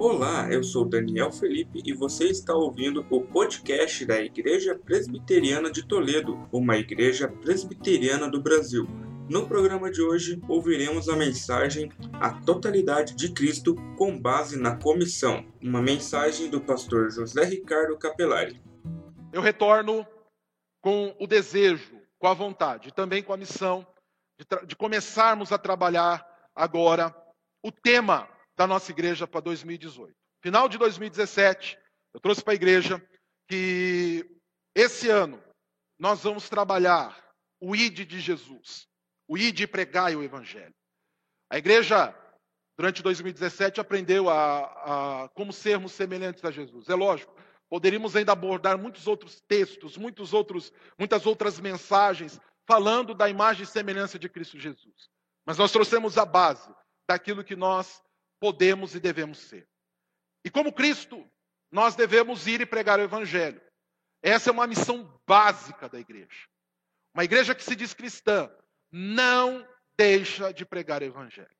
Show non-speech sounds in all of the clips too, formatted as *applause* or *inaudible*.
Olá, eu sou Daniel Felipe e você está ouvindo o podcast da Igreja Presbiteriana de Toledo, uma igreja presbiteriana do Brasil. No programa de hoje, ouviremos a mensagem A Totalidade de Cristo com base na comissão, uma mensagem do pastor José Ricardo Capelari. Eu retorno com o desejo, com a vontade, também com a missão de, de começarmos a trabalhar agora o tema da nossa igreja para 2018. Final de 2017, eu trouxe para a igreja que esse ano nós vamos trabalhar o ID de Jesus, o ID e pregai o evangelho. A igreja, durante 2017, aprendeu a, a como sermos semelhantes a Jesus. É lógico, poderíamos ainda abordar muitos outros textos, muitos outros, muitas outras mensagens falando da imagem e semelhança de Cristo Jesus. Mas nós trouxemos a base daquilo que nós podemos e devemos ser. E como Cristo, nós devemos ir e pregar o Evangelho. Essa é uma missão básica da igreja. Uma igreja que se diz cristã não deixa de pregar o Evangelho.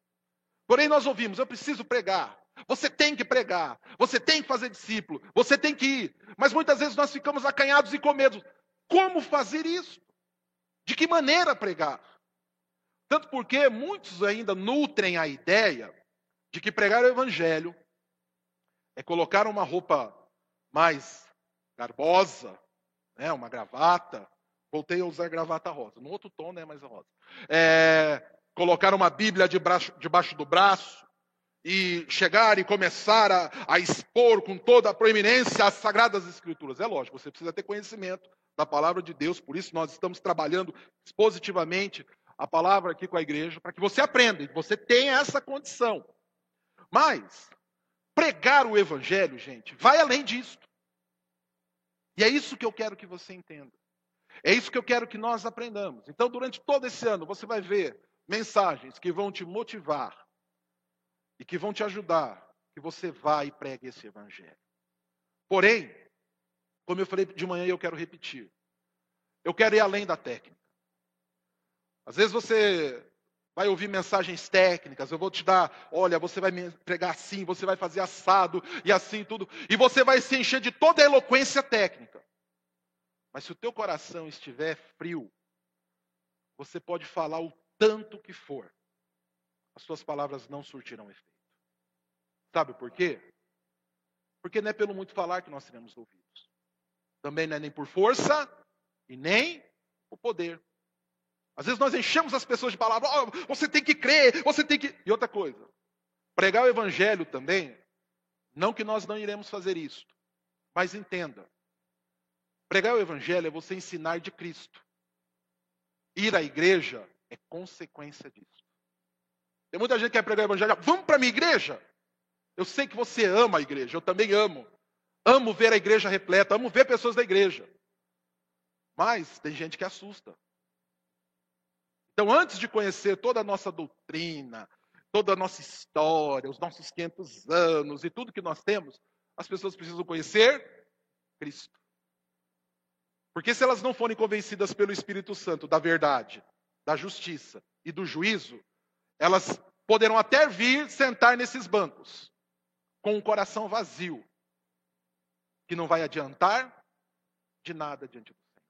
Porém, nós ouvimos: eu preciso pregar. Você tem que pregar. Você tem que fazer discípulo. Você tem que ir. Mas muitas vezes nós ficamos acanhados e com medo. Como fazer isso? De que maneira pregar? Tanto porque muitos ainda nutrem a ideia de que pregar o evangelho é colocar uma roupa mais garbosa, né, uma gravata. Voltei a usar gravata rosa, no outro tom, né, mas rosa. É, colocar uma Bíblia debaixo, debaixo do braço e chegar e começar a, a expor com toda a proeminência as sagradas escrituras. É lógico, você precisa ter conhecimento da palavra de Deus, por isso nós estamos trabalhando positivamente a palavra aqui com a igreja, para que você aprenda, e você tenha essa condição. Mas, pregar o evangelho, gente, vai além disso. E é isso que eu quero que você entenda. É isso que eu quero que nós aprendamos. Então, durante todo esse ano, você vai ver mensagens que vão te motivar e que vão te ajudar que você vá e pregue esse evangelho. Porém, como eu falei de manhã e eu quero repetir, eu quero ir além da técnica. Às vezes você vai ouvir mensagens técnicas, eu vou te dar, olha, você vai me pregar assim, você vai fazer assado e assim tudo, e você vai se encher de toda a eloquência técnica. Mas se o teu coração estiver frio, você pode falar o tanto que for, as suas palavras não surtirão efeito. Sabe por quê? Porque não é pelo muito falar que nós seremos ouvidos. Também não é nem por força e nem o poder. Às vezes nós enchemos as pessoas de palavras, oh, você tem que crer, você tem que. E outra coisa, pregar o evangelho também, não que nós não iremos fazer isso, mas entenda: pregar o evangelho é você ensinar de Cristo. Ir à igreja é consequência disso. Tem muita gente que quer pregar o evangelho, vamos para a minha igreja. Eu sei que você ama a igreja, eu também amo. Amo ver a igreja repleta, amo ver pessoas da igreja. Mas tem gente que assusta. Então, antes de conhecer toda a nossa doutrina, toda a nossa história, os nossos 500 anos e tudo que nós temos, as pessoas precisam conhecer Cristo. Porque se elas não forem convencidas pelo Espírito Santo da verdade, da justiça e do juízo, elas poderão até vir sentar nesses bancos com um coração vazio, que não vai adiantar de nada diante do Senhor.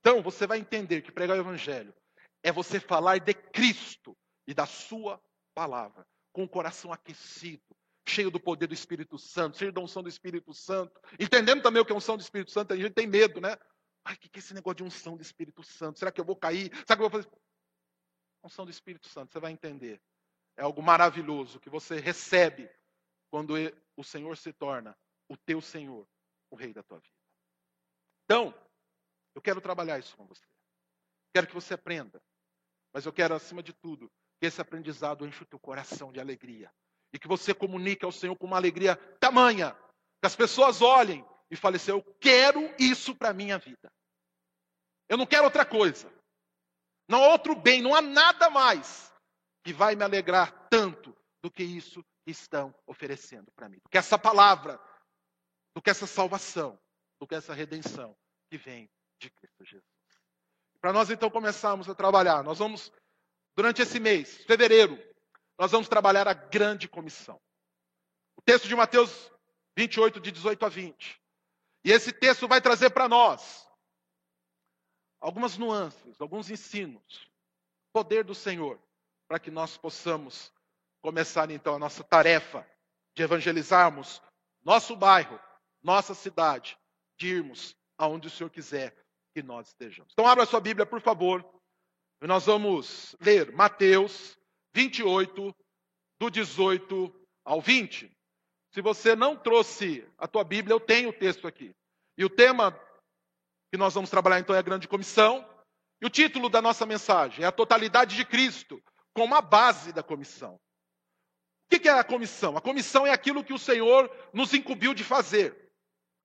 Então, você vai entender que pregar o Evangelho é você falar de Cristo e da Sua palavra, com o coração aquecido, cheio do poder do Espírito Santo, cheio da unção do Espírito Santo, entendendo também o que é unção do Espírito Santo, a gente tem medo, né? Ai, o que é esse negócio de unção do Espírito Santo? Será que eu vou cair? Será que eu vou fazer? Unção do Espírito Santo, você vai entender. É algo maravilhoso que você recebe quando o Senhor se torna o teu Senhor, o Rei da tua vida. Então, eu quero trabalhar isso com você. Quero que você aprenda. Mas eu quero, acima de tudo, que esse aprendizado enche o teu coração de alegria. E que você comunique ao Senhor com uma alegria tamanha. Que as pessoas olhem e falem assim: Eu quero isso para a minha vida. Eu não quero outra coisa. Não há outro bem, não há nada mais que vai me alegrar tanto do que isso que estão oferecendo para mim. Do que essa palavra, do que essa salvação, do que essa redenção que vem de Cristo Jesus. Para nós então começarmos a trabalhar, nós vamos, durante esse mês, fevereiro, nós vamos trabalhar a grande comissão. O texto de Mateus 28, de 18 a 20. E esse texto vai trazer para nós algumas nuances, alguns ensinos, poder do Senhor, para que nós possamos começar então a nossa tarefa de evangelizarmos nosso bairro, nossa cidade, de irmos aonde o Senhor quiser que nós estejamos. Então, abra sua Bíblia, por favor. Nós vamos ler Mateus 28, do 18 ao 20. Se você não trouxe a tua Bíblia, eu tenho o texto aqui. E o tema que nós vamos trabalhar então é a grande comissão. E o título da nossa mensagem é a totalidade de Cristo como a base da comissão. O que é a comissão? A comissão é aquilo que o Senhor nos incumbiu de fazer.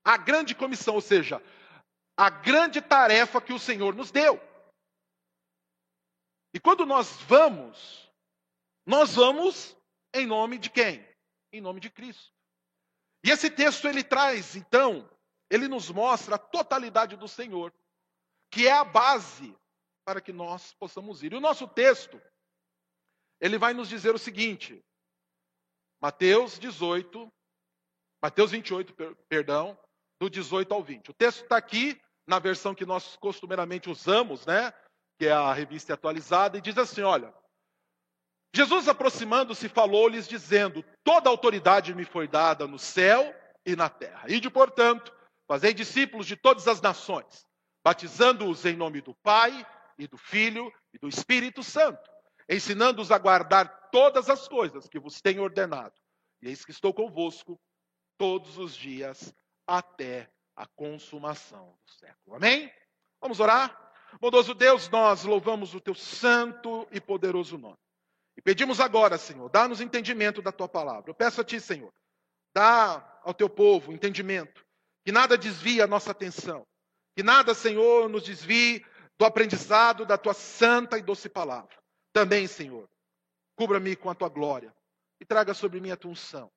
A grande comissão, ou seja, a grande tarefa que o Senhor nos deu. E quando nós vamos, nós vamos em nome de quem? Em nome de Cristo. E esse texto ele traz, então, ele nos mostra a totalidade do Senhor, que é a base para que nós possamos ir. E o nosso texto, ele vai nos dizer o seguinte: Mateus 18, Mateus 28, perdão, do 18 ao 20. O texto está aqui na versão que nós costumeiramente usamos, né? Que é a revista atualizada, e diz assim: olha. Jesus aproximando-se falou-lhes, dizendo: Toda autoridade me foi dada no céu e na terra. Ide, portanto, fazei discípulos de todas as nações, batizando-os em nome do Pai e do Filho e do Espírito Santo, ensinando-os a guardar todas as coisas que vos tenho ordenado. E eis que estou convosco todos os dias até a consumação do século. Amém? Vamos orar? Bondoso Deus, nós louvamos o teu santo e poderoso nome. E pedimos agora, Senhor, dá-nos entendimento da tua palavra. Eu peço a ti, Senhor, dá ao teu povo entendimento, que nada desvie a nossa atenção, que nada, Senhor, nos desvie do aprendizado da tua santa e doce palavra. Também, Senhor, cubra-me com a tua glória e traga sobre mim a tua unção.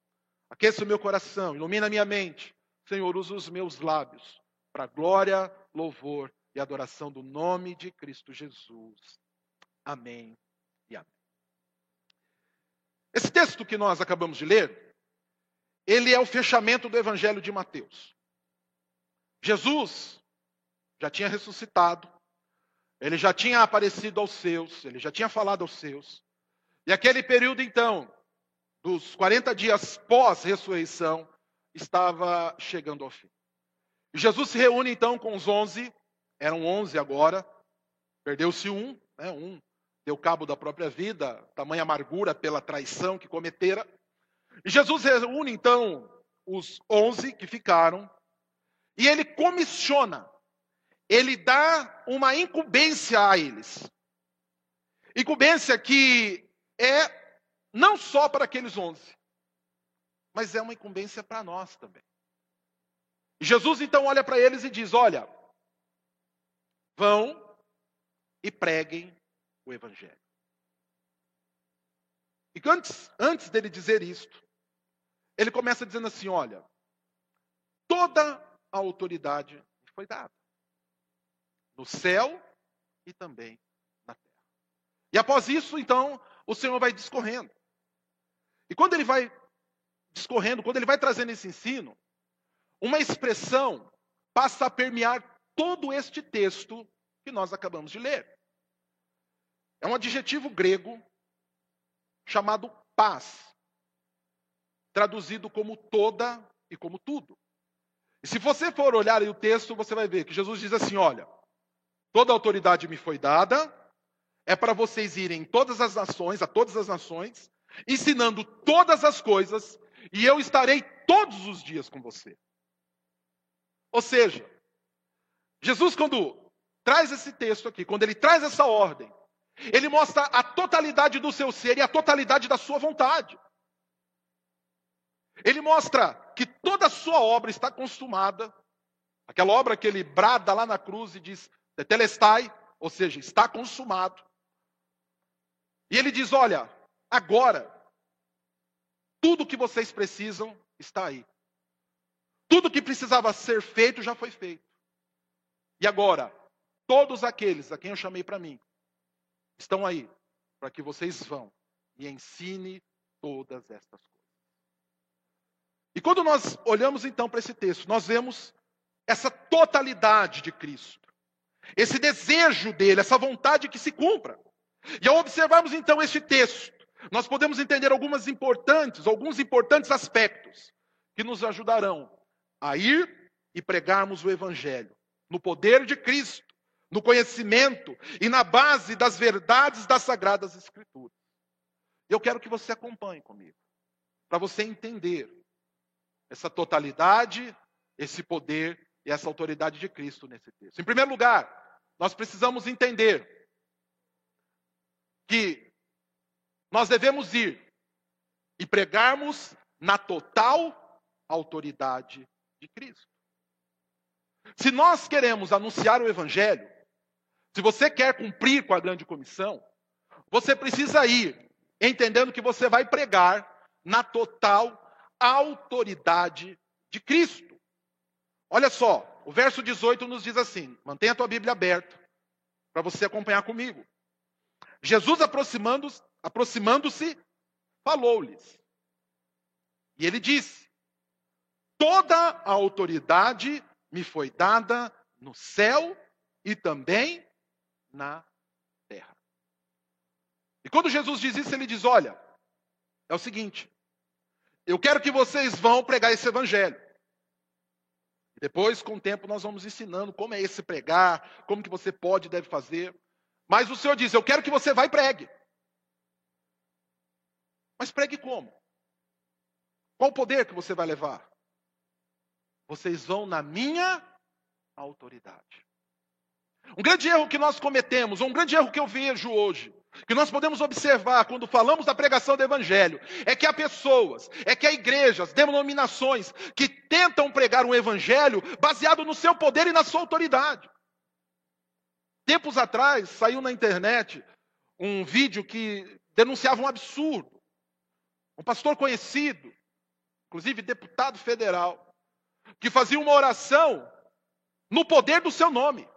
Aqueça o meu coração, ilumina a minha mente, Senhor, usa os meus lábios para glória, louvor e adoração do nome de Cristo Jesus. Amém e amém. Esse texto que nós acabamos de ler, ele é o fechamento do Evangelho de Mateus. Jesus já tinha ressuscitado, ele já tinha aparecido aos seus, ele já tinha falado aos seus. E aquele período, então, dos 40 dias pós-ressurreição, estava chegando ao fim. Jesus se reúne então com os onze, eram onze agora, perdeu-se um, né, um deu cabo da própria vida, tamanha amargura pela traição que cometera. E Jesus reúne então os onze que ficaram, e ele comissiona, ele dá uma incumbência a eles. Incumbência que é não só para aqueles onze, mas é uma incumbência para nós também. Jesus então olha para eles e diz: Olha, vão e preguem o Evangelho. E antes, antes dele dizer isto, ele começa dizendo assim: Olha, toda a autoridade foi dada, no céu e também na terra. E após isso, então, o Senhor vai discorrendo. E quando ele vai discorrendo, quando ele vai trazendo esse ensino, uma expressão passa a permear todo este texto que nós acabamos de ler. É um adjetivo grego chamado paz, traduzido como toda e como tudo. E se você for olhar o texto, você vai ver que Jesus diz assim: olha, toda autoridade me foi dada, é para vocês irem em todas as nações, a todas as nações, ensinando todas as coisas e eu estarei todos os dias com você. Ou seja, Jesus, quando traz esse texto aqui, quando ele traz essa ordem, ele mostra a totalidade do seu ser e a totalidade da sua vontade. Ele mostra que toda a sua obra está consumada. Aquela obra que ele brada lá na cruz e diz, telestai, ou seja, está consumado. E ele diz: Olha, agora tudo que vocês precisam está aí. Tudo que precisava ser feito já foi feito. E agora, todos aqueles a quem eu chamei para mim estão aí para que vocês vão e ensine todas estas coisas. E quando nós olhamos então para esse texto, nós vemos essa totalidade de Cristo, esse desejo dele, essa vontade que se cumpra. E ao observarmos então este texto, nós podemos entender algumas importantes, alguns importantes aspectos que nos ajudarão a ir e pregarmos o evangelho no poder de Cristo, no conhecimento e na base das verdades das sagradas escrituras. Eu quero que você acompanhe comigo, para você entender essa totalidade, esse poder e essa autoridade de Cristo nesse texto. Em primeiro lugar, nós precisamos entender que nós devemos ir e pregarmos na total autoridade de Cristo. Se nós queremos anunciar o Evangelho, se você quer cumprir com a grande comissão, você precisa ir entendendo que você vai pregar na total autoridade de Cristo. Olha só, o verso 18 nos diz assim: mantenha a tua Bíblia aberta para você acompanhar comigo. Jesus aproximando-se, aproximando-se, falou-lhes. E ele disse: Toda a autoridade me foi dada no céu e também na terra. E quando Jesus diz isso, ele diz: Olha, é o seguinte, eu quero que vocês vão pregar esse evangelho. E depois, com o tempo, nós vamos ensinando como é esse pregar, como que você pode e deve fazer. Mas o Senhor diz: Eu quero que você vá e pregue. Mas pregue como? Qual o poder que você vai levar? Vocês vão na minha autoridade. Um grande erro que nós cometemos, um grande erro que eu vejo hoje, que nós podemos observar quando falamos da pregação do Evangelho, é que há pessoas, é que há igrejas, denominações que tentam pregar um Evangelho baseado no seu poder e na sua autoridade. Tempos atrás saiu na internet um vídeo que denunciava um absurdo. Um pastor conhecido, inclusive deputado federal, que fazia uma oração no poder do seu nome.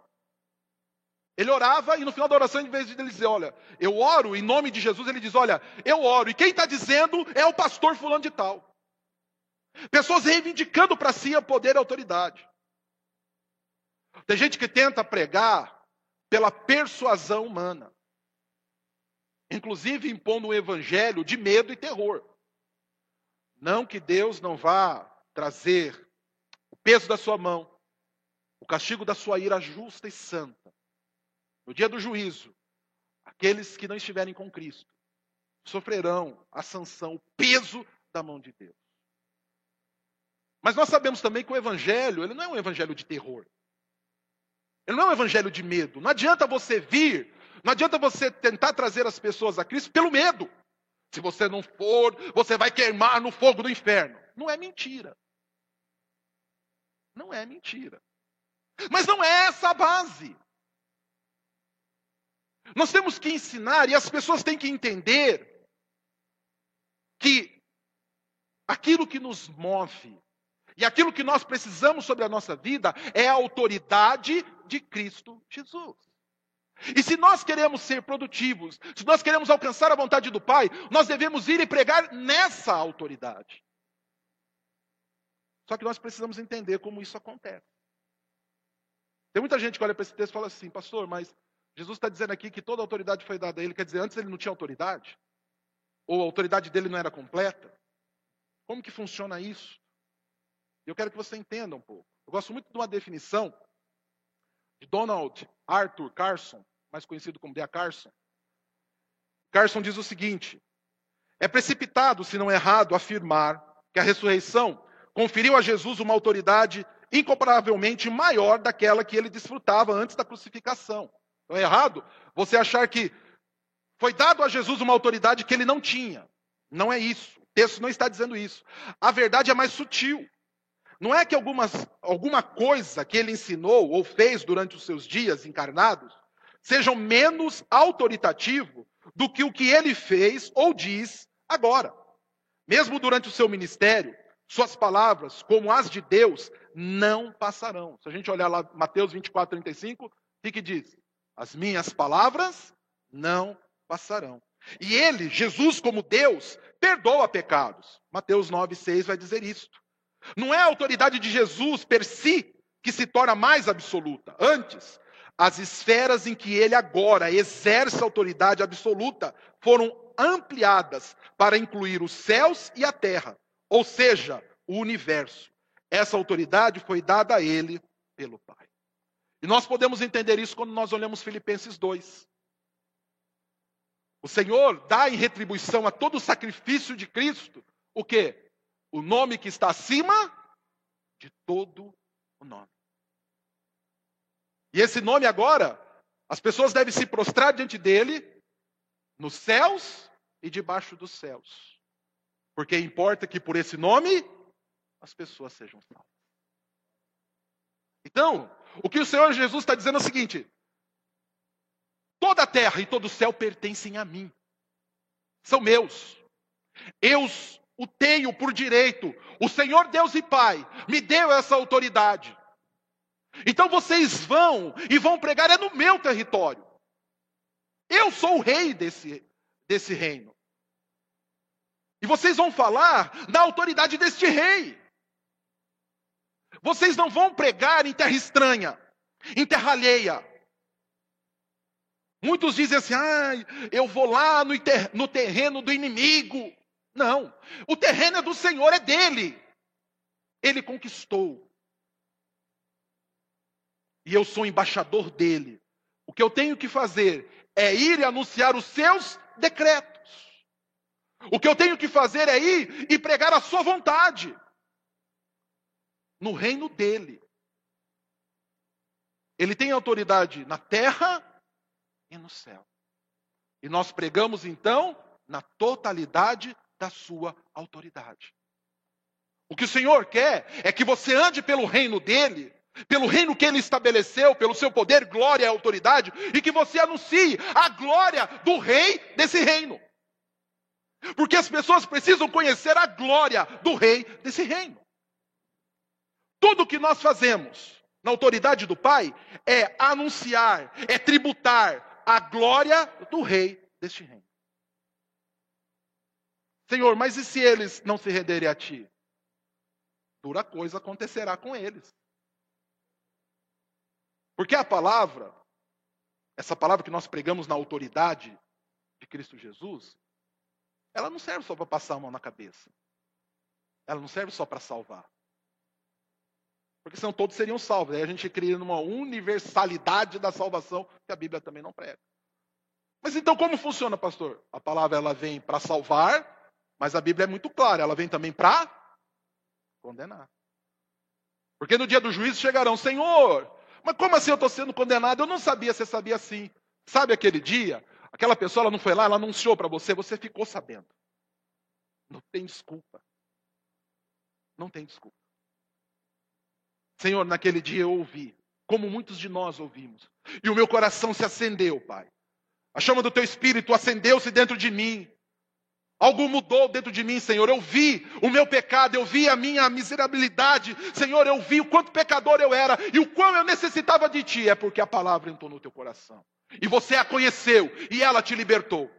Ele orava e no final da oração, em vez de ele dizer, olha, eu oro em nome de Jesus, ele diz, olha, eu oro. E quem está dizendo é o pastor fulano de tal. Pessoas reivindicando para si o poder e a autoridade. Tem gente que tenta pregar pela persuasão humana. Inclusive impondo um evangelho de medo e terror. Não que Deus não vá trazer o peso da sua mão, o castigo da sua ira justa e santa no dia do juízo, aqueles que não estiverem com Cristo sofrerão a sanção, o peso da mão de Deus. Mas nós sabemos também que o evangelho, ele não é um evangelho de terror. Ele não é um evangelho de medo. Não adianta você vir, não adianta você tentar trazer as pessoas a Cristo pelo medo. Se você não for, você vai queimar no fogo do inferno. Não é mentira. Não é mentira. Mas não é essa a base. Nós temos que ensinar e as pessoas têm que entender que aquilo que nos move e aquilo que nós precisamos sobre a nossa vida é a autoridade de Cristo Jesus. E se nós queremos ser produtivos, se nós queremos alcançar a vontade do Pai, nós devemos ir e pregar nessa autoridade. Só que nós precisamos entender como isso acontece. Tem muita gente que olha para esse texto e fala assim, pastor, mas Jesus está dizendo aqui que toda a autoridade foi dada a ele. Quer dizer, antes ele não tinha autoridade? Ou a autoridade dele não era completa? Como que funciona isso? Eu quero que você entenda um pouco. Eu gosto muito de uma definição de Donald Arthur Carson, mais conhecido como D.A. Carson. Carson diz o seguinte: é precipitado, se não errado, afirmar que a ressurreição conferiu a Jesus uma autoridade incomparavelmente maior daquela que ele desfrutava antes da crucificação. Então é errado você achar que foi dado a Jesus uma autoridade que ele não tinha. Não é isso. O texto não está dizendo isso. A verdade é mais sutil. Não é que algumas, alguma coisa que ele ensinou ou fez durante os seus dias encarnados sejam menos autoritativo do que o que ele fez ou diz agora. Mesmo durante o seu ministério, suas palavras, como as de Deus, não passarão. Se a gente olhar lá Mateus 24, 35, o que, que diz? As minhas palavras não passarão. E ele, Jesus como Deus, perdoa pecados. Mateus 9, 6 vai dizer isto. Não é a autoridade de Jesus per si que se torna mais absoluta. Antes, as esferas em que ele agora exerce autoridade absoluta foram ampliadas para incluir os céus e a terra, ou seja, o universo. Essa autoridade foi dada a ele pelo Pai. E nós podemos entender isso quando nós olhamos Filipenses 2. O Senhor dá em retribuição a todo o sacrifício de Cristo o quê? O nome que está acima de todo o nome. E esse nome agora, as pessoas devem se prostrar diante dele, nos céus e debaixo dos céus. Porque importa que por esse nome as pessoas sejam salvas. Então, o que o Senhor Jesus está dizendo é o seguinte: toda a terra e todo o céu pertencem a mim, são meus. Eu o tenho por direito. O Senhor Deus e Pai me deu essa autoridade. Então vocês vão e vão pregar é no meu território. Eu sou o rei desse, desse reino. E vocês vão falar da autoridade deste rei. Vocês não vão pregar em terra estranha, em terra alheia. Muitos dizem assim: ah, eu vou lá no, ter, no terreno do inimigo. Não, o terreno é do Senhor, é dele. Ele conquistou. E eu sou embaixador dele. O que eu tenho que fazer é ir e anunciar os seus decretos. O que eu tenho que fazer é ir e pregar a sua vontade no reino dele. Ele tem autoridade na terra e no céu. E nós pregamos então na totalidade da sua autoridade. O que o Senhor quer é que você ande pelo reino dele, pelo reino que ele estabeleceu, pelo seu poder, glória e autoridade, e que você anuncie a glória do rei desse reino. Porque as pessoas precisam conhecer a glória do rei desse reino. Tudo que nós fazemos na autoridade do Pai é anunciar, é tributar a glória do rei deste reino. Senhor, mas e se eles não se renderem a ti? Dura coisa acontecerá com eles. Porque a palavra, essa palavra que nós pregamos na autoridade de Cristo Jesus, ela não serve só para passar a mão na cabeça. Ela não serve só para salvar. Porque senão todos seriam salvos. Aí a gente cria uma universalidade da salvação que a Bíblia também não prega. Mas então como funciona, pastor? A palavra ela vem para salvar, mas a Bíblia é muito clara, ela vem também para condenar. Porque no dia do juízo chegarão, Senhor, mas como assim eu estou sendo condenado? Eu não sabia, você sabia sim. Sabe aquele dia? Aquela pessoa ela não foi lá, ela anunciou para você, você ficou sabendo. Não tem desculpa. Não tem desculpa. Senhor, naquele dia eu ouvi, como muitos de nós ouvimos, e o meu coração se acendeu, Pai. A chama do teu espírito acendeu-se dentro de mim. Algo mudou dentro de mim, Senhor. Eu vi o meu pecado, eu vi a minha miserabilidade. Senhor, eu vi o quanto pecador eu era e o quão eu necessitava de Ti. É porque a palavra entrou no teu coração. E você a conheceu e ela te libertou.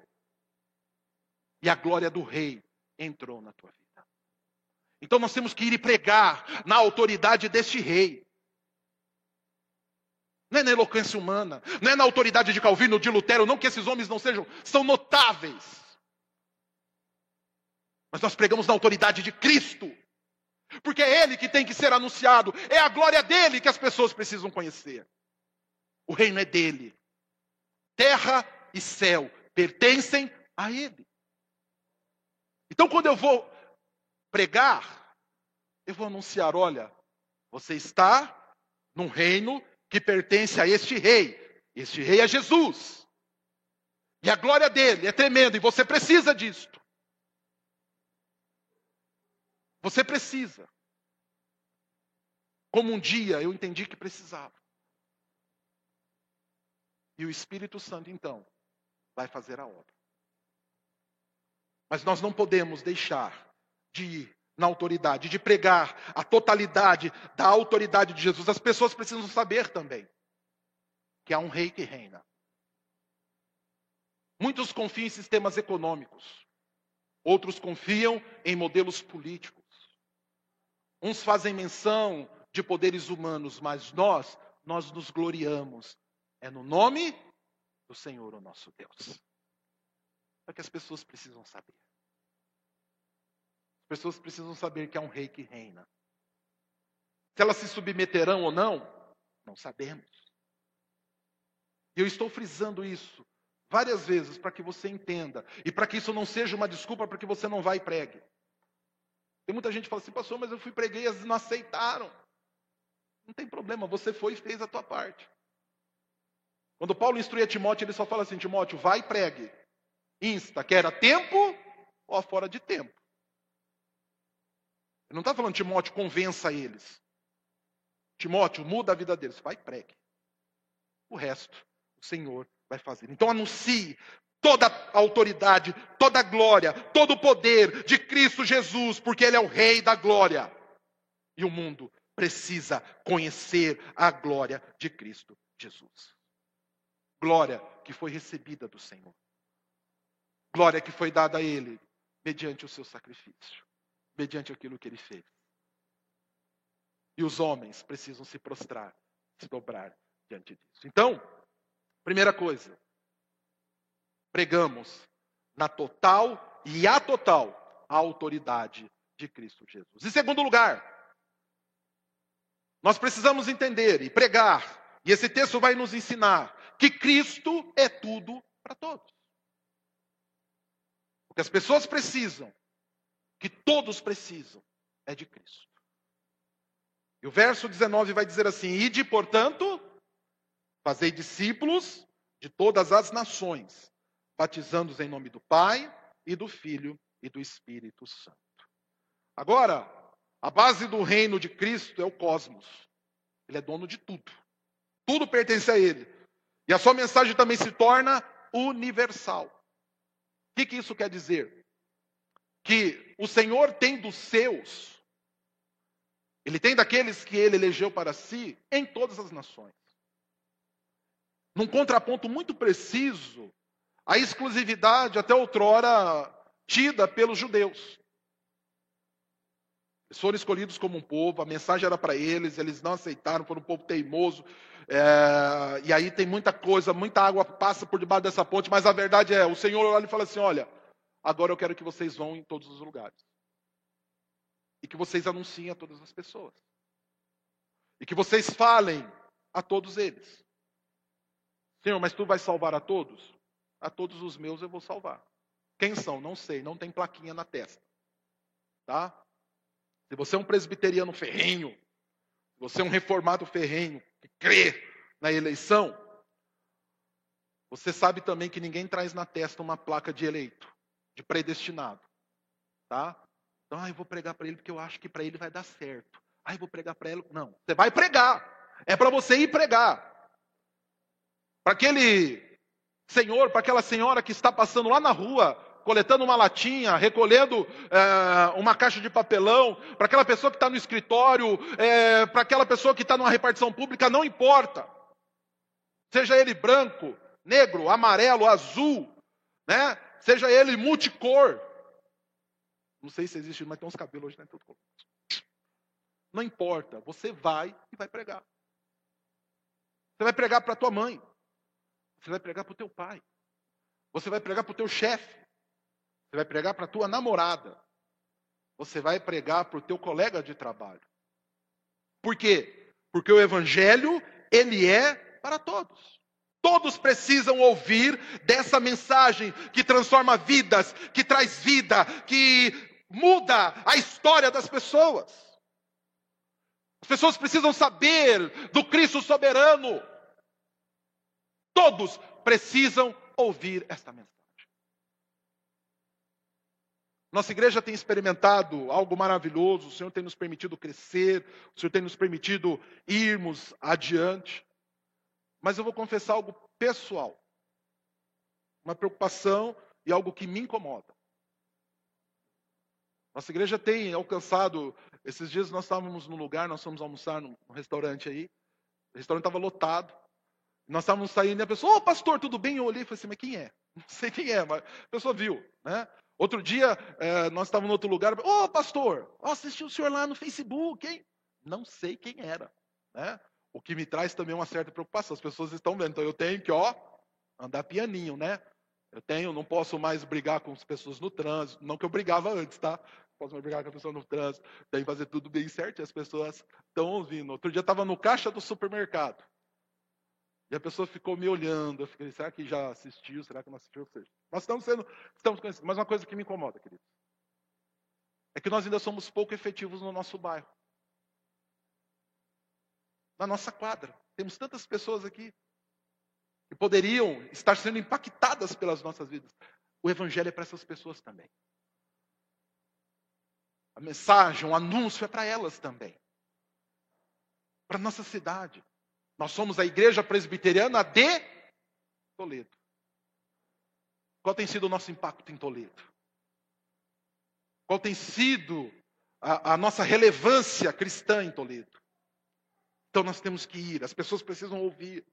E a glória do Rei entrou na tua vida. Então nós temos que ir e pregar na autoridade deste rei. Não é na eloquência humana, não é na autoridade de Calvino, de Lutero, não que esses homens não sejam, são notáveis. Mas nós pregamos na autoridade de Cristo. Porque é Ele que tem que ser anunciado, é a glória dele que as pessoas precisam conhecer. O reino é dele. Terra e céu pertencem a Ele. Então, quando eu vou pregar, eu vou anunciar: olha, você está num reino que pertence a este rei. Este rei é Jesus. E a glória dele é tremenda, e você precisa disto. Você precisa. Como um dia eu entendi que precisava. E o Espírito Santo, então, vai fazer a obra. Mas nós não podemos deixar de ir na autoridade, de pregar a totalidade da autoridade de Jesus. As pessoas precisam saber também que há um rei que reina. Muitos confiam em sistemas econômicos, outros confiam em modelos políticos. Uns fazem menção de poderes humanos, mas nós, nós nos gloriamos. É no nome do Senhor, o nosso Deus. É que as pessoas precisam saber. As pessoas precisam saber que há um rei que reina. Se elas se submeterão ou não, não sabemos. E eu estou frisando isso várias vezes para que você entenda e para que isso não seja uma desculpa para que você não vá e pregue. Tem muita gente que fala assim, pastor, mas eu fui preguei eles não aceitaram. Não tem problema, você foi e fez a tua parte. Quando Paulo instruía Timóteo, ele só fala assim: Timóteo, vai e pregue. Insta, quer a tempo ou fora de tempo. Ele não está falando, Timóteo, convença eles. Timóteo, muda a vida deles. Vai e pregue. O resto, o Senhor vai fazer. Então anuncie toda a autoridade, toda a glória, todo o poder de Cristo Jesus, porque Ele é o Rei da glória. E o mundo precisa conhecer a glória de Cristo Jesus. Glória que foi recebida do Senhor. Glória que foi dada a Ele mediante o seu sacrifício, mediante aquilo que Ele fez. E os homens precisam se prostrar, se dobrar diante disso. Então, primeira coisa, pregamos na total e a total a autoridade de Cristo Jesus. Em segundo lugar, nós precisamos entender e pregar, e esse texto vai nos ensinar que Cristo é tudo para todos. O que as pessoas precisam, que todos precisam, é de Cristo. E o verso 19 vai dizer assim: Ide, portanto, fazei discípulos de todas as nações, batizando-os em nome do Pai e do Filho e do Espírito Santo. Agora, a base do reino de Cristo é o cosmos. Ele é dono de tudo. Tudo pertence a ele. E a sua mensagem também se torna universal. O que, que isso quer dizer? Que o Senhor tem dos seus, ele tem daqueles que ele elegeu para si em todas as nações. Num contraponto muito preciso à exclusividade até outrora tida pelos judeus. Eles foram escolhidos como um povo, a mensagem era para eles, eles não aceitaram, foram um povo teimoso. É, e aí tem muita coisa, muita água passa por debaixo dessa ponte, mas a verdade é: o Senhor olha e fala assim: olha, agora eu quero que vocês vão em todos os lugares. E que vocês anunciem a todas as pessoas. E que vocês falem a todos eles. Senhor, mas tu vais salvar a todos? A todos os meus eu vou salvar. Quem são? Não sei, não tem plaquinha na testa. Tá? Se você é um presbiteriano ferrenho, se você é um reformado ferrenho, que crê na eleição, você sabe também que ninguém traz na testa uma placa de eleito, de predestinado. Tá? Então, ah, eu vou pregar para ele porque eu acho que para ele vai dar certo. Ah, eu vou pregar para ele. Não, você vai pregar. É para você ir pregar. Para aquele senhor, para aquela senhora que está passando lá na rua, coletando uma latinha, recolhendo é, uma caixa de papelão, para aquela pessoa que está no escritório, é, para aquela pessoa que está numa repartição pública, não importa. Seja ele branco, negro, amarelo, azul, né? seja ele multicor. Não sei se existe, mas tem uns cabelos hoje, né? Não importa, você vai e vai pregar. Você vai pregar para tua mãe. Você vai pregar para o teu pai. Você vai pregar para o teu chefe. Você vai pregar para a tua namorada. Você vai pregar para o teu colega de trabalho. Por quê? Porque o evangelho, ele é para todos. Todos precisam ouvir dessa mensagem que transforma vidas, que traz vida, que muda a história das pessoas. As pessoas precisam saber do Cristo soberano. Todos precisam ouvir esta mensagem. Nossa igreja tem experimentado algo maravilhoso, o Senhor tem nos permitido crescer, o Senhor tem nos permitido irmos adiante. Mas eu vou confessar algo pessoal, uma preocupação e algo que me incomoda. Nossa igreja tem alcançado. Esses dias nós estávamos num lugar, nós fomos almoçar num restaurante aí. O restaurante estava lotado. Nós estávamos saindo e a pessoa, ô oh, pastor, tudo bem? Eu olhei e falei assim, mas quem é? *laughs* Não sei quem é, mas a pessoa viu, né? Outro dia, é, nós estávamos em outro lugar. Ô, oh, pastor, assisti o senhor lá no Facebook, hein? Não sei quem era. Né? O que me traz também uma certa preocupação. As pessoas estão vendo. Então eu tenho que, ó, andar pianinho, né? Eu tenho, não posso mais brigar com as pessoas no trânsito. Não que eu brigava antes, tá? Posso mais brigar com a pessoa no trânsito. Tem que fazer tudo bem certo e as pessoas estão ouvindo. Outro dia estava no caixa do supermercado. E a pessoa ficou me olhando. Eu fiquei, será que já assistiu? Será que não assistiu? Nós estamos sendo, estamos conhecendo. Mas uma coisa que me incomoda, queridos, é que nós ainda somos pouco efetivos no nosso bairro. Na nossa quadra. Temos tantas pessoas aqui que poderiam estar sendo impactadas pelas nossas vidas. O evangelho é para essas pessoas também. A mensagem, o anúncio é para elas também. Para nossa cidade. Nós somos a igreja presbiteriana de Toledo. Qual tem sido o nosso impacto em Toledo? Qual tem sido a, a nossa relevância cristã em Toledo? Então nós temos que ir, as pessoas precisam ouvir,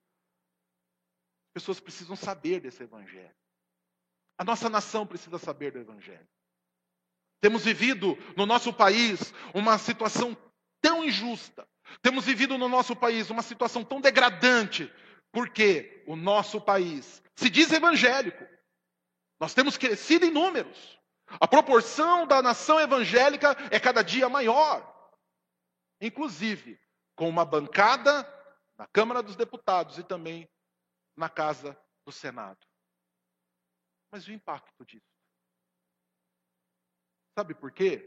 as pessoas precisam saber desse evangelho. A nossa nação precisa saber do evangelho. Temos vivido no nosso país uma situação tão injusta, temos vivido no nosso país uma situação tão degradante, porque o nosso país se diz evangélico. Nós temos crescido em números. A proporção da nação evangélica é cada dia maior. Inclusive, com uma bancada na Câmara dos Deputados e também na Casa do Senado. Mas o impacto disso? Sabe por quê?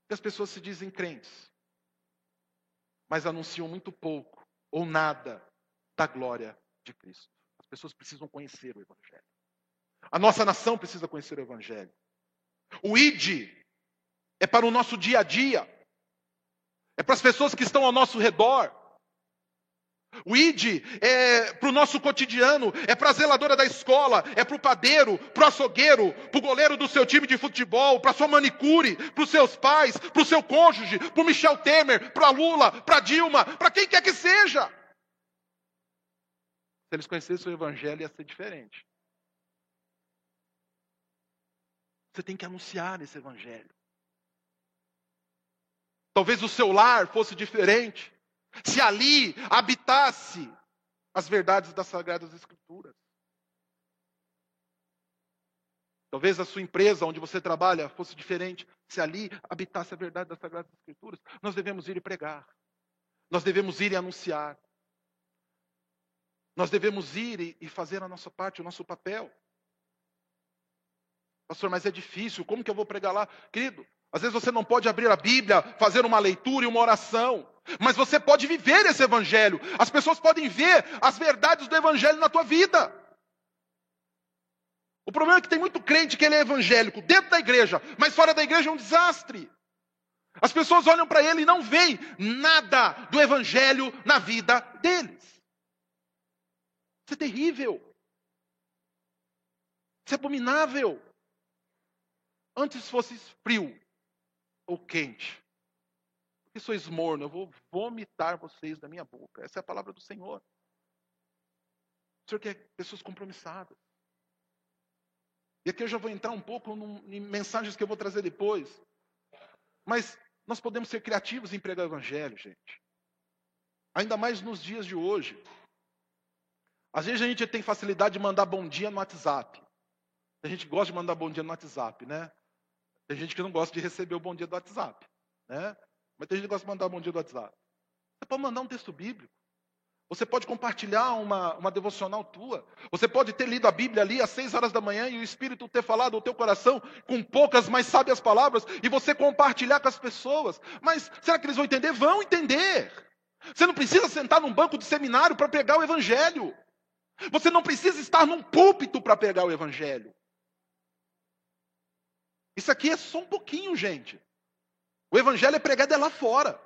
Porque as pessoas se dizem crentes mas anunciam muito pouco ou nada da glória de Cristo. As pessoas precisam conhecer o Evangelho. A nossa nação precisa conhecer o Evangelho. O ID é para o nosso dia a dia, é para as pessoas que estão ao nosso redor. O ID é para o nosso cotidiano, é para a zeladora da escola, é para o padeiro, para o açougueiro, para o goleiro do seu time de futebol, para sua manicure, para os seus pais, para o seu cônjuge, para o Michel Temer, para Lula, para Dilma, para quem quer que seja. Se eles conhecessem o evangelho, ia ser diferente. Você tem que anunciar esse evangelho. Talvez o seu lar fosse diferente se ali habitasse as verdades das Sagradas Escrituras. Talvez a sua empresa onde você trabalha fosse diferente se ali habitasse a verdade das Sagradas Escrituras. Nós devemos ir e pregar. Nós devemos ir e anunciar. Nós devemos ir e fazer a nossa parte, o nosso papel. Pastor, mas é difícil, como que eu vou pregar lá? Querido, às vezes você não pode abrir a Bíblia, fazer uma leitura e uma oração, mas você pode viver esse evangelho. As pessoas podem ver as verdades do evangelho na tua vida. O problema é que tem muito crente que ele é evangélico dentro da igreja, mas fora da igreja é um desastre. As pessoas olham para ele e não veem nada do evangelho na vida deles. Isso é terrível. Isso é abominável. Antes fosse frio, ou quente. Porque sois morno, eu vou vomitar vocês da minha boca. Essa é a palavra do Senhor. O Senhor quer pessoas compromissadas. E aqui eu já vou entrar um pouco em mensagens que eu vou trazer depois. Mas nós podemos ser criativos em pregar o Evangelho, gente. Ainda mais nos dias de hoje. Às vezes a gente tem facilidade de mandar bom dia no WhatsApp. A gente gosta de mandar bom dia no WhatsApp, né? Tem gente que não gosta de receber o bom dia do WhatsApp, né? Mas tem gente que gosta de mandar o bom dia do WhatsApp. Você pode mandar um texto bíblico. Você pode compartilhar uma, uma devocional tua. Você pode ter lido a Bíblia ali às seis horas da manhã e o Espírito ter falado ao teu coração com poucas, mas sábias palavras e você compartilhar com as pessoas. Mas será que eles vão entender? Vão entender. Você não precisa sentar num banco de seminário para pregar o Evangelho. Você não precisa estar num púlpito para pregar o Evangelho. Isso aqui é só um pouquinho, gente. O evangelho é pregado é lá fora.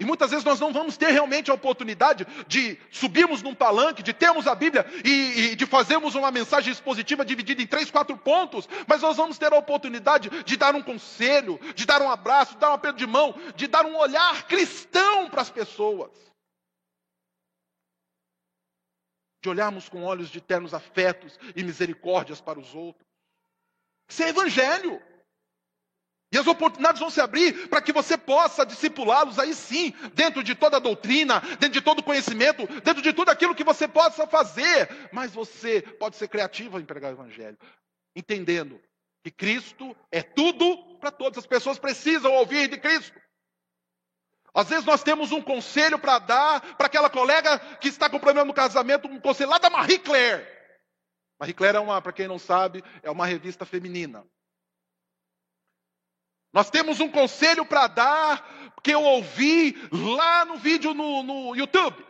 E muitas vezes nós não vamos ter realmente a oportunidade de subirmos num palanque, de termos a Bíblia e, e, de fazermos uma mensagem expositiva dividida em três, quatro pontos, mas nós vamos ter a oportunidade de dar um conselho, de dar um abraço, de dar um aperto de mão, de dar um olhar cristão para as pessoas. De olharmos com olhos de ternos afetos e misericórdias para os outros. Isso é evangelho. E as oportunidades vão se abrir para que você possa discipulá-los aí sim, dentro de toda a doutrina, dentro de todo o conhecimento, dentro de tudo aquilo que você possa fazer. Mas você pode ser criativo em pregar o evangelho, entendendo que Cristo é tudo para todas as pessoas precisam ouvir de Cristo. Às vezes nós temos um conselho para dar para aquela colega que está com problema no casamento, um conselho lá da Marie Claire. Marie Claire é uma, para quem não sabe, é uma revista feminina. Nós temos um conselho para dar que eu ouvi lá no vídeo no, no YouTube.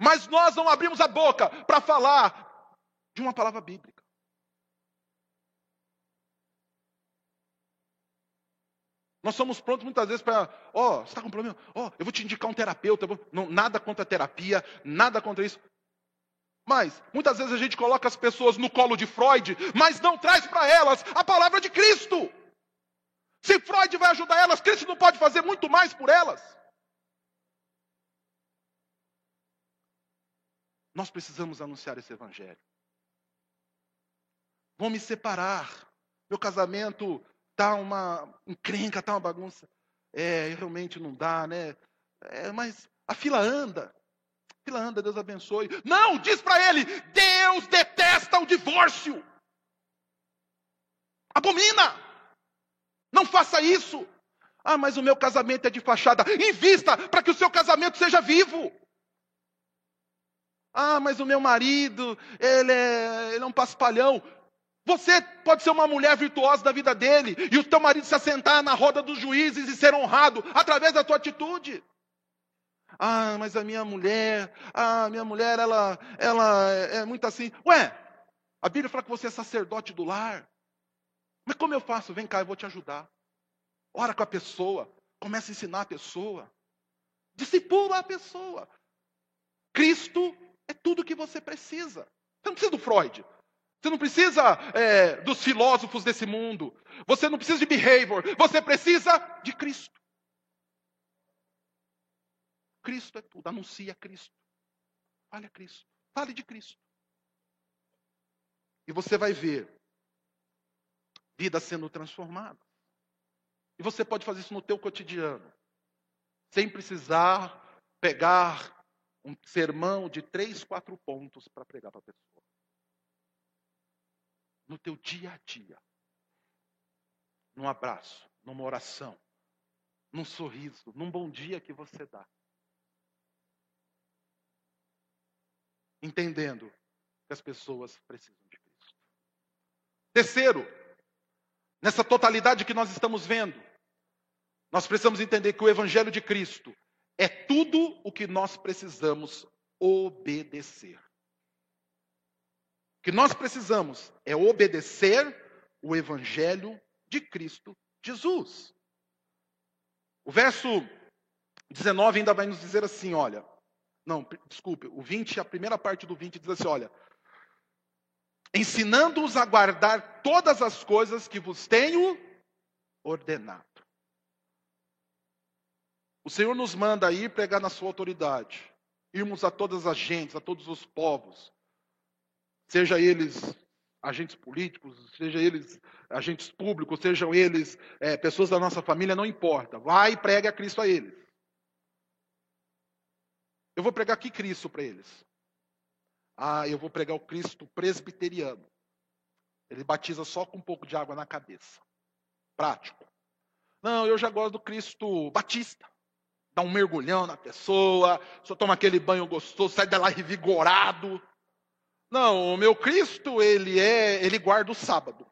Mas nós não abrimos a boca para falar de uma palavra bíblica. Nós somos prontos muitas vezes para, ó, oh, você está com problema? Ó, oh, eu vou te indicar um terapeuta. Não, nada contra a terapia, nada contra isso. Mas, muitas vezes a gente coloca as pessoas no colo de Freud, mas não traz para elas a palavra de Cristo. Se Freud vai ajudar elas, Cristo não pode fazer muito mais por elas? Nós precisamos anunciar esse evangelho. Vão me separar. Meu casamento está uma encrenca, está uma bagunça. É, realmente não dá, né? É, mas a fila anda. Fila anda, Deus abençoe. Não, diz para ele: Deus detesta o divórcio. Abomina. Não faça isso. Ah, mas o meu casamento é de fachada. Invista para que o seu casamento seja vivo. Ah, mas o meu marido, ele é, ele é um paspalhão. Você pode ser uma mulher virtuosa da vida dele e o teu marido se assentar na roda dos juízes e ser honrado através da tua atitude. Ah, mas a minha mulher, ah, minha mulher, ela, ela é muito assim. Ué, a Bíblia fala que você é sacerdote do lar. Mas como eu faço? Vem cá, eu vou te ajudar. Ora com a pessoa, começa a ensinar a pessoa. Discipula a pessoa. Cristo é tudo que você precisa. Você não precisa do Freud. Você não precisa é, dos filósofos desse mundo. Você não precisa de behavior. Você precisa de Cristo. Cristo é tudo. Anuncia Cristo. Fale a Cristo. Fale de Cristo. E você vai ver vidas sendo transformadas. E você pode fazer isso no teu cotidiano, sem precisar pegar um sermão de três, quatro pontos para pregar para a pessoa. No teu dia a dia, num abraço, numa oração, num sorriso, num bom dia que você dá. Entendendo que as pessoas precisam de Cristo. Terceiro, nessa totalidade que nós estamos vendo, nós precisamos entender que o Evangelho de Cristo é tudo o que nós precisamos obedecer. O que nós precisamos é obedecer o Evangelho de Cristo Jesus. O verso 19 ainda vai nos dizer assim: olha, não, desculpe, o 20, a primeira parte do 20 diz assim: olha, ensinando-os a guardar todas as coisas que vos tenho ordenado. O Senhor nos manda ir pregar na sua autoridade, irmos a todas as gentes, a todos os povos, seja eles agentes políticos, seja eles agentes públicos, sejam eles é, pessoas da nossa família, não importa. Vai e pregue a Cristo a eles. Eu vou pregar que Cristo para eles? Ah, eu vou pregar o Cristo presbiteriano. Ele batiza só com um pouco de água na cabeça. Prático. Não, eu já gosto do Cristo batista. Dá um mergulhão na pessoa, só toma aquele banho gostoso, sai dela revigorado. Não, o meu Cristo, ele é, ele guarda o sábado.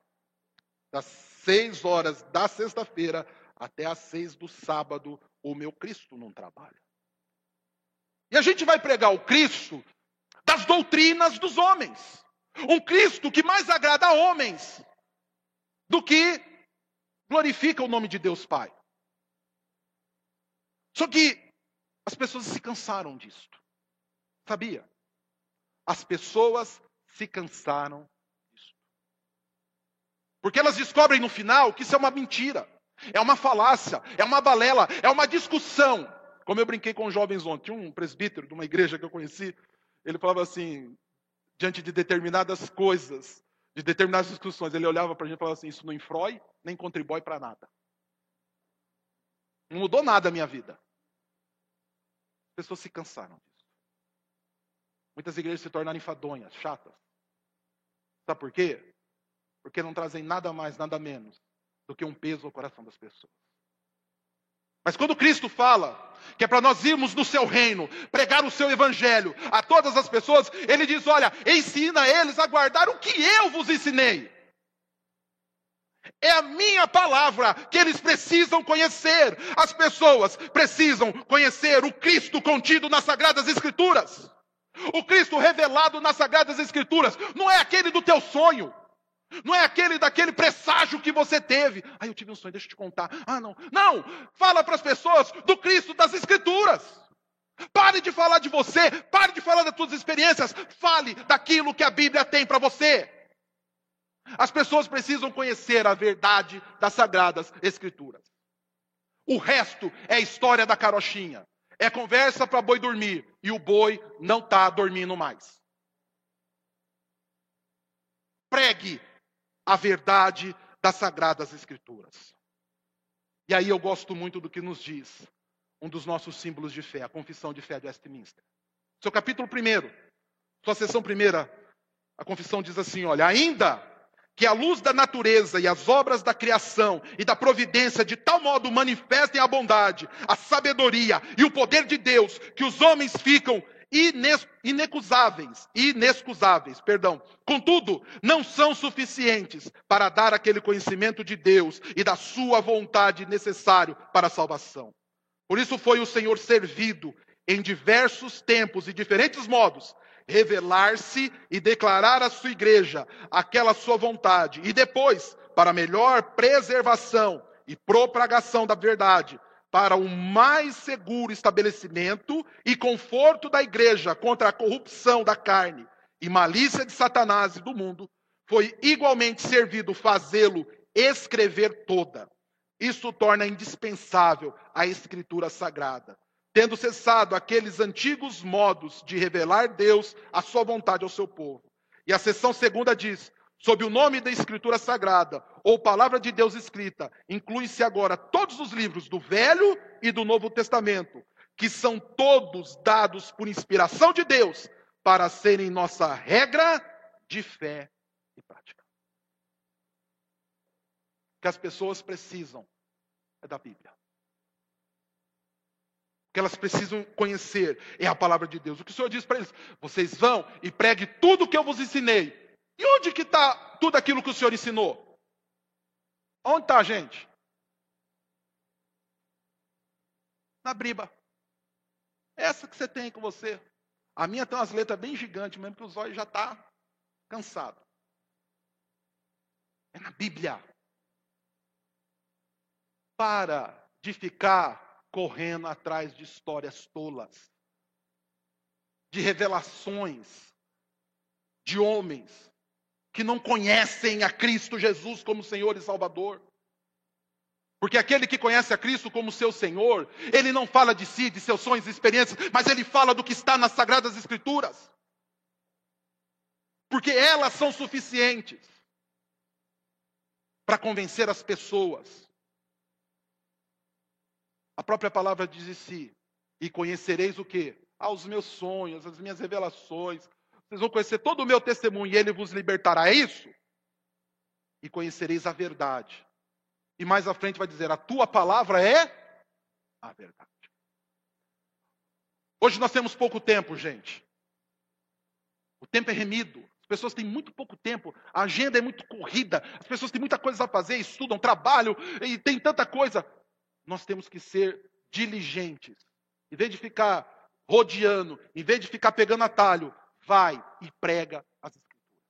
Das seis horas da sexta-feira até as seis do sábado, o meu Cristo não trabalha. E a gente vai pregar o Cristo das doutrinas dos homens. Um Cristo que mais agrada a homens do que glorifica o nome de Deus Pai. Só que as pessoas se cansaram disto. Sabia? As pessoas se cansaram disso. Porque elas descobrem no final que isso é uma mentira, é uma falácia, é uma balela, é uma discussão. Como eu brinquei com jovens ontem, um presbítero de uma igreja que eu conheci, ele falava assim, diante de determinadas coisas, de determinadas discussões, ele olhava para a gente e falava assim: Isso não infrói, nem contribui para nada. Não mudou nada a minha vida. As pessoas se cansaram disso. Muitas igrejas se tornaram enfadonhas, chatas. Sabe por quê? Porque não trazem nada mais, nada menos do que um peso ao coração das pessoas. Mas quando Cristo fala que é para nós irmos no seu reino, pregar o seu evangelho a todas as pessoas, ele diz: Olha, ensina eles a guardar o que eu vos ensinei. É a minha palavra que eles precisam conhecer. As pessoas precisam conhecer o Cristo contido nas Sagradas Escrituras. O Cristo revelado nas Sagradas Escrituras. Não é aquele do teu sonho. Não é aquele daquele presságio que você teve. Ah, eu tive um sonho, deixa eu te contar. Ah, não. Não! Fala para as pessoas do Cristo das Escrituras. Pare de falar de você, pare de falar das suas experiências, fale daquilo que a Bíblia tem para você. As pessoas precisam conhecer a verdade das sagradas escrituras. O resto é história da carochinha. É conversa para boi dormir e o boi não está dormindo mais. Pregue a verdade das sagradas escrituras. E aí eu gosto muito do que nos diz um dos nossos símbolos de fé, a confissão de fé de Westminster. Seu capítulo 1, sua sessão primeira, a confissão diz assim: olha, ainda que a luz da natureza e as obras da criação e da providência de tal modo manifestem a bondade, a sabedoria e o poder de Deus, que os homens ficam inecusáveis, inexcusáveis, perdão. Contudo, não são suficientes para dar aquele conhecimento de Deus e da sua vontade necessário para a salvação. Por isso foi o Senhor servido em diversos tempos e diferentes modos revelar-se e declarar à sua igreja aquela sua vontade. E depois, para melhor preservação e propagação da verdade, para o mais seguro estabelecimento e conforto da igreja contra a corrupção da carne e malícia de Satanás e do mundo, foi igualmente servido fazê-lo escrever toda. Isso torna indispensável a escritura sagrada tendo cessado aqueles antigos modos de revelar Deus a sua vontade ao seu povo. E a seção segunda diz: sob o nome da Escritura Sagrada, ou palavra de Deus escrita, inclui-se agora todos os livros do Velho e do Novo Testamento, que são todos dados por inspiração de Deus para serem nossa regra de fé e prática. O que as pessoas precisam é da Bíblia que elas precisam conhecer é a palavra de Deus. O que o Senhor diz para eles? Vocês vão e pregue tudo o que eu vos ensinei. E onde que está tudo aquilo que o Senhor ensinou? Onde está, gente? Na briba. Essa que você tem com você. A minha tem umas letras bem gigantes, mesmo que os olhos já está cansado. É na Bíblia. Para de ficar correndo atrás de histórias tolas, de revelações de homens que não conhecem a Cristo Jesus como Senhor e Salvador. Porque aquele que conhece a Cristo como seu Senhor, ele não fala de si, de seus sonhos e experiências, mas ele fala do que está nas Sagradas Escrituras. Porque elas são suficientes para convencer as pessoas a própria palavra diz em si: E conhecereis o que? Ah, os meus sonhos, as minhas revelações. Vocês vão conhecer todo o meu testemunho e ele vos libertará. É isso? E conhecereis a verdade. E mais à frente vai dizer: A tua palavra é a verdade. Hoje nós temos pouco tempo, gente. O tempo é remido. As pessoas têm muito pouco tempo. A agenda é muito corrida. As pessoas têm muita coisa a fazer, estudam, trabalham e tem tanta coisa nós temos que ser diligentes. Em vez de ficar rodeando, em vez de ficar pegando atalho, vai e prega as Escrituras.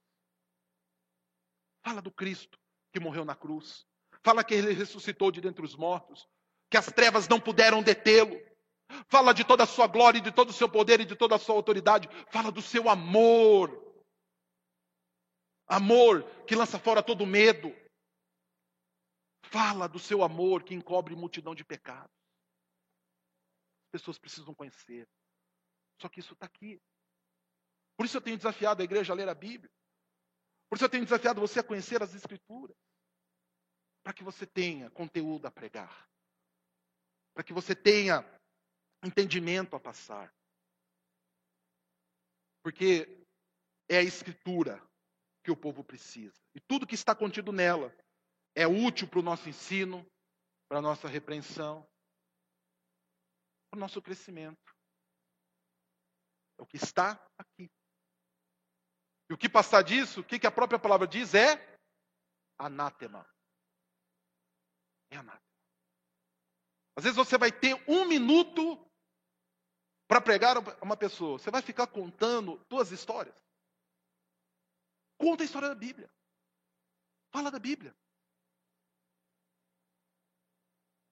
Fala do Cristo que morreu na cruz. Fala que ele ressuscitou de dentre os mortos, que as trevas não puderam detê-lo. Fala de toda a sua glória, de todo o seu poder e de toda a sua autoridade. Fala do seu amor. Amor que lança fora todo medo. Fala do seu amor que encobre multidão de pecados. As pessoas precisam conhecer. Só que isso está aqui. Por isso eu tenho desafiado a igreja a ler a Bíblia. Por isso eu tenho desafiado você a conhecer as Escrituras. Para que você tenha conteúdo a pregar. Para que você tenha entendimento a passar. Porque é a Escritura que o povo precisa. E tudo que está contido nela é útil para o nosso ensino, para a nossa repreensão, para o nosso crescimento. É o que está aqui. E o que passar disso, o que a própria palavra diz é anátema. É anátema. Às vezes você vai ter um minuto para pregar a uma pessoa. Você vai ficar contando duas histórias. Conta a história da Bíblia. Fala da Bíblia.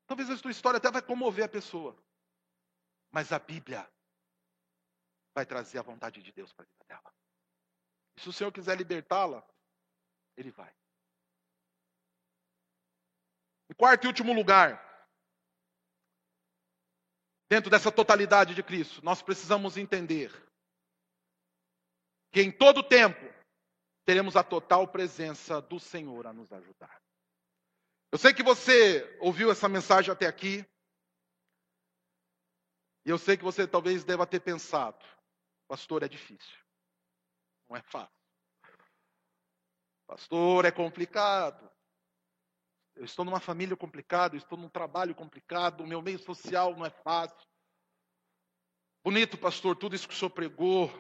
Talvez a sua história até vai comover a pessoa. Mas a Bíblia vai trazer a vontade de Deus para a vida dela. E se o Senhor quiser libertá-la, Ele vai. Em quarto e último lugar, dentro dessa totalidade de Cristo, nós precisamos entender que em todo tempo teremos a total presença do Senhor a nos ajudar. Eu sei que você ouviu essa mensagem até aqui, e eu sei que você talvez deva ter pensado, pastor, é difícil, não é fácil. Pastor, é complicado. Eu estou numa família complicada, estou num trabalho complicado, o meu meio social não é fácil. Bonito, pastor, tudo isso que o senhor pregou,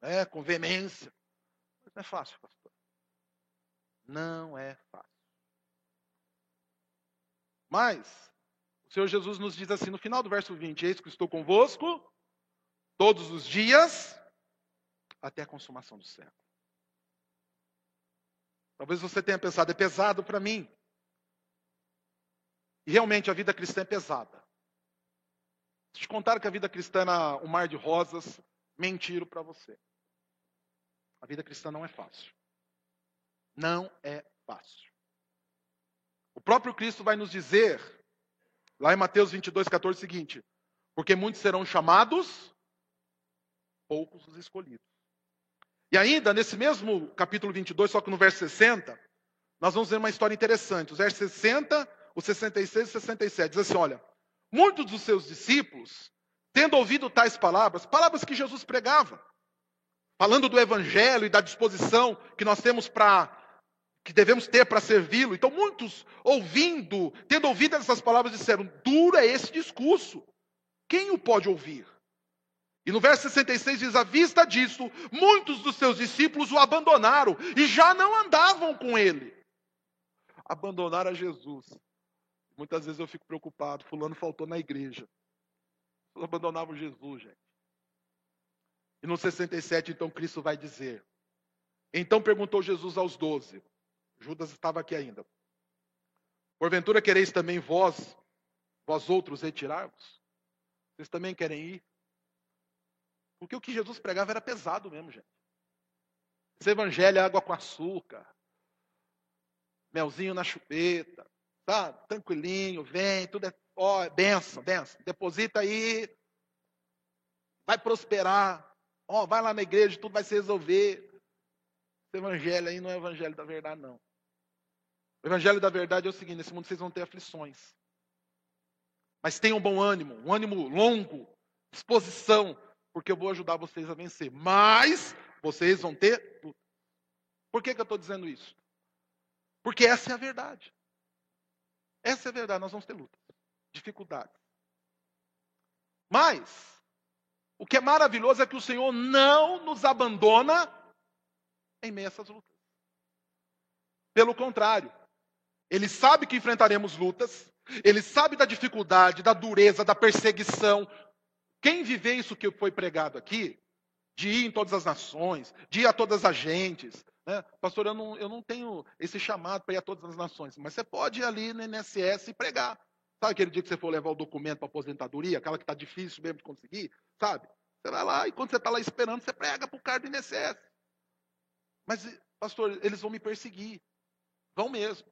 né, com veemência. Mas não é fácil, pastor. Não é fácil. Mas, o Senhor Jesus nos diz assim no final do verso 20: Eis que estou convosco todos os dias até a consumação do século. Talvez você tenha pensado, é pesado para mim. E realmente a vida cristã é pesada. Se te contar que a vida cristã é um mar de rosas, mentiro para você. A vida cristã não é fácil. Não é fácil. O próprio Cristo vai nos dizer, lá em Mateus 22, 14, o seguinte: Porque muitos serão chamados, poucos os escolhidos. E ainda, nesse mesmo capítulo 22, só que no verso 60, nós vamos ver uma história interessante. Os versos 60, os 66 e 67. Diz assim: olha, muitos dos seus discípulos, tendo ouvido tais palavras, palavras que Jesus pregava, falando do evangelho e da disposição que nós temos para que devemos ter para servi-lo. Então, muitos ouvindo, tendo ouvido essas palavras, disseram: duro é esse discurso. Quem o pode ouvir? E no verso 66 diz: à vista disso, muitos dos seus discípulos o abandonaram e já não andavam com ele. Abandonaram a Jesus. Muitas vezes eu fico preocupado, fulano faltou na igreja. Abandonavam Jesus, gente. E no 67, então, Cristo vai dizer. Então perguntou Jesus aos doze. Judas estava aqui ainda. Porventura quereis também vós, vós outros, retirar-vos? Vocês também querem ir? Porque o que Jesus pregava era pesado mesmo, gente. Esse evangelho é água com açúcar, melzinho na chupeta, tá? Tranquilinho, vem, tudo é, ó, é benção, benção. Deposita aí, vai prosperar. Ó, vai lá na igreja, tudo vai se resolver. Esse evangelho aí não é o evangelho da verdade, não. O evangelho da verdade é o seguinte: nesse mundo vocês vão ter aflições. Mas tenham bom ânimo, um ânimo longo, disposição, porque eu vou ajudar vocês a vencer. Mas vocês vão ter. Por que, que eu estou dizendo isso? Porque essa é a verdade. Essa é a verdade. Nós vamos ter lutas, dificuldades. Mas, o que é maravilhoso é que o Senhor não nos abandona em meio a essas lutas. Pelo contrário, Ele sabe que enfrentaremos lutas, Ele sabe da dificuldade, da dureza, da perseguição, quem viver isso que foi pregado aqui, de ir em todas as nações, de ir a todas as gentes, né? pastor, eu não, eu não tenho esse chamado para ir a todas as nações, mas você pode ir ali no INSS e pregar. Sabe aquele dia que você for levar o documento para aposentadoria, aquela que está difícil mesmo de conseguir, sabe? Você vai lá e quando você está lá esperando, você prega para o cara do INSS. Mas, pastor, eles vão me perseguir. Vão mesmo.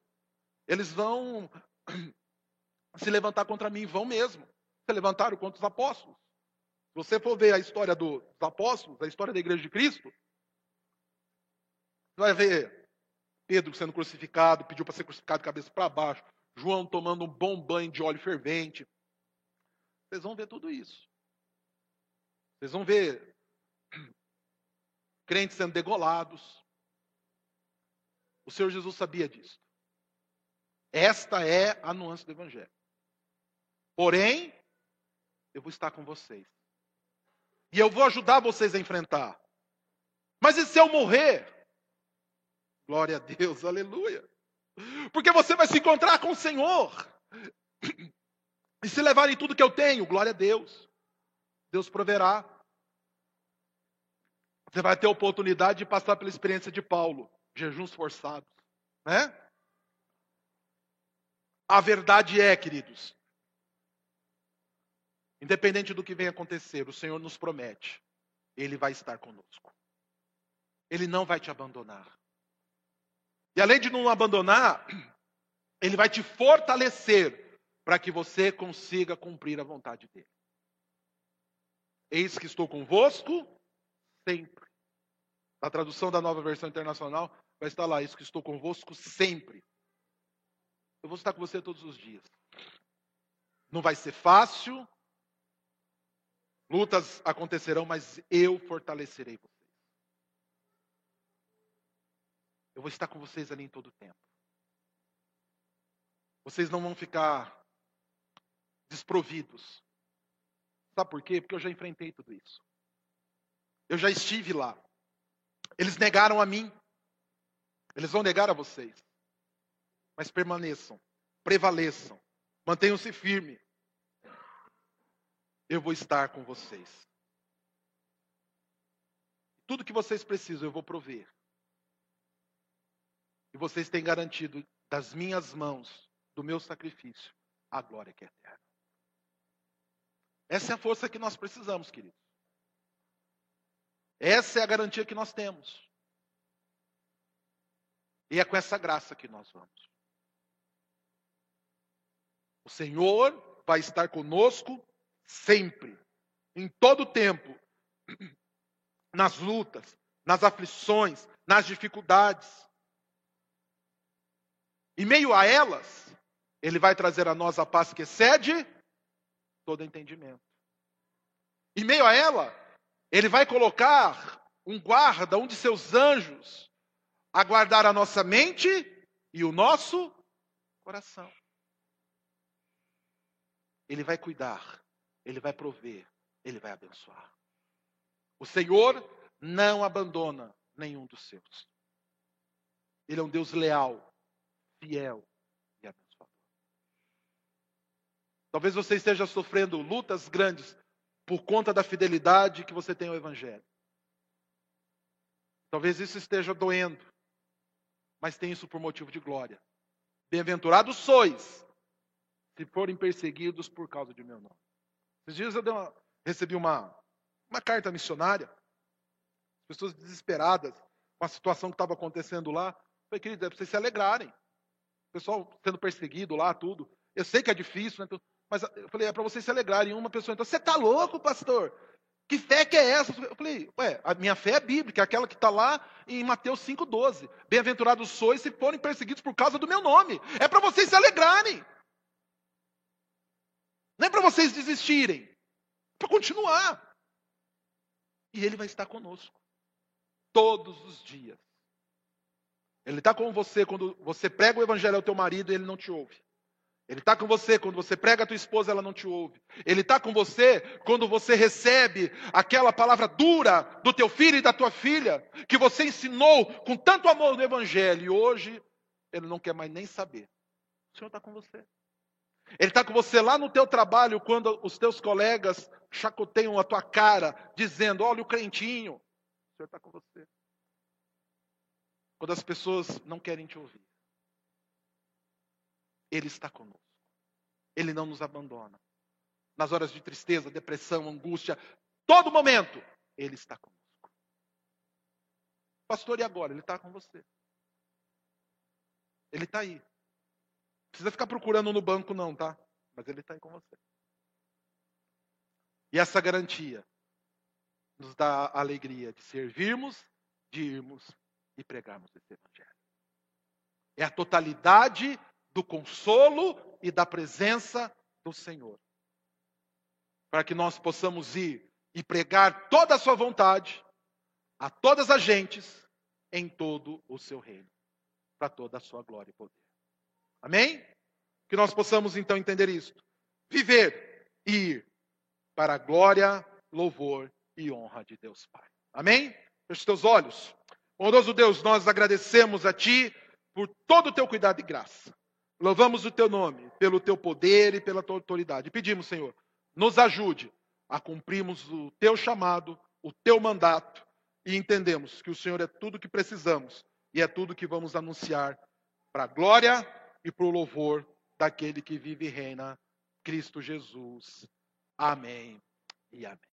Eles vão *clears throat* se levantar contra mim, vão mesmo. Se levantaram contra os apóstolos. Se você for ver a história dos apóstolos, a história da igreja de Cristo, Você vai ver Pedro sendo crucificado, pediu para ser crucificado cabeça para baixo. João tomando um bom banho de óleo fervente. Vocês vão ver tudo isso. Vocês vão ver *clears throat* crentes sendo degolados. O Senhor Jesus sabia disso. Esta é a nuance do Evangelho. Porém, eu vou estar com vocês. E eu vou ajudar vocês a enfrentar. Mas e se eu morrer? Glória a Deus, aleluia. Porque você vai se encontrar com o Senhor. E se levarem tudo que eu tenho, glória a Deus. Deus proverá. Você vai ter a oportunidade de passar pela experiência de Paulo, jejuns forçados, né? A verdade é, queridos, independente do que venha acontecer, o Senhor nos promete, Ele vai estar conosco. Ele não vai te abandonar. E além de não abandonar, *clears throat* Ele vai te fortalecer para que você consiga cumprir a vontade dEle. Eis que estou convosco sempre. Na tradução da nova versão internacional, vai estar lá: Eis que estou convosco sempre. Eu vou estar com você todos os dias. Não vai ser fácil, lutas acontecerão, mas eu fortalecerei vocês. Eu vou estar com vocês ali em todo o tempo. Vocês não vão ficar desprovidos. Sabe por quê? Porque eu já enfrentei tudo isso. Eu já estive lá. Eles negaram a mim. Eles vão negar a vocês. Mas permaneçam, prevaleçam, mantenham-se firmes. Eu vou estar com vocês. Tudo que vocês precisam, eu vou prover. E vocês têm garantido das minhas mãos, do meu sacrifício, a glória que é eterna. Essa é a força que nós precisamos, queridos. Essa é a garantia que nós temos. E é com essa graça que nós vamos. O Senhor vai estar conosco sempre, em todo o tempo, nas lutas, nas aflições, nas dificuldades. Em meio a elas, Ele vai trazer a nós a paz que excede todo entendimento. Em meio a ela, Ele vai colocar um guarda, um de seus anjos, a guardar a nossa mente e o nosso coração. Ele vai cuidar, ele vai prover, ele vai abençoar. O Senhor não abandona nenhum dos seus. Ele é um Deus leal, fiel e abençoador. Talvez você esteja sofrendo lutas grandes por conta da fidelidade que você tem ao Evangelho. Talvez isso esteja doendo, mas tem isso por motivo de glória. Bem-aventurados sois, se forem perseguidos por causa de meu nome. Esses dias eu uma, recebi uma, uma carta missionária, pessoas desesperadas com a situação que estava acontecendo lá. Eu falei, querido, é para vocês se alegrarem o pessoal sendo perseguido lá, tudo. Eu sei que é difícil, né? mas eu falei, é para vocês se alegrarem. Uma pessoa então, você está louco, pastor? Que fé que é essa? Eu falei, ué, a minha fé é bíblica, aquela que está lá em Mateus 5,12. Bem-aventurados sois se forem perseguidos por causa do meu nome. É para vocês se alegrarem. Não é para vocês desistirem. É para continuar. E Ele vai estar conosco. Todos os dias. Ele está com você quando você prega o evangelho ao teu marido e ele não te ouve. Ele está com você quando você prega a tua esposa, ela não te ouve. Ele está com você quando você recebe aquela palavra dura do teu filho e da tua filha, que você ensinou com tanto amor no Evangelho, e hoje ele não quer mais nem saber. O Senhor está com você. Ele está com você lá no teu trabalho, quando os teus colegas chacoteiam a tua cara, dizendo: olha o crentinho. O Senhor está com você. Quando as pessoas não querem te ouvir. Ele está conosco. Ele não nos abandona. Nas horas de tristeza, depressão, angústia, todo momento, Ele está conosco. Pastor, e agora? Ele está com você. Ele está aí. Precisa ficar procurando no banco, não, tá? Mas Ele está aí com você. E essa garantia nos dá a alegria de servirmos, de irmos e pregarmos esse evangelho. É a totalidade do consolo e da presença do Senhor. Para que nós possamos ir e pregar toda a sua vontade a todas as gentes em todo o seu reino, para toda a sua glória e poder. Amém? Que nós possamos então entender isto. Viver e ir para a glória, louvor e honra de Deus Pai. Amém? Feche teus olhos. Bondoso Deus, nós agradecemos a Ti por todo o teu cuidado e graça. Louvamos o teu nome, pelo teu poder e pela tua autoridade. Pedimos, Senhor, nos ajude a cumprirmos o teu chamado, o teu mandato e entendemos que o Senhor é tudo que precisamos e é tudo que vamos anunciar para a glória e para o louvor daquele que vive e reina, Cristo Jesus. Amém e amém.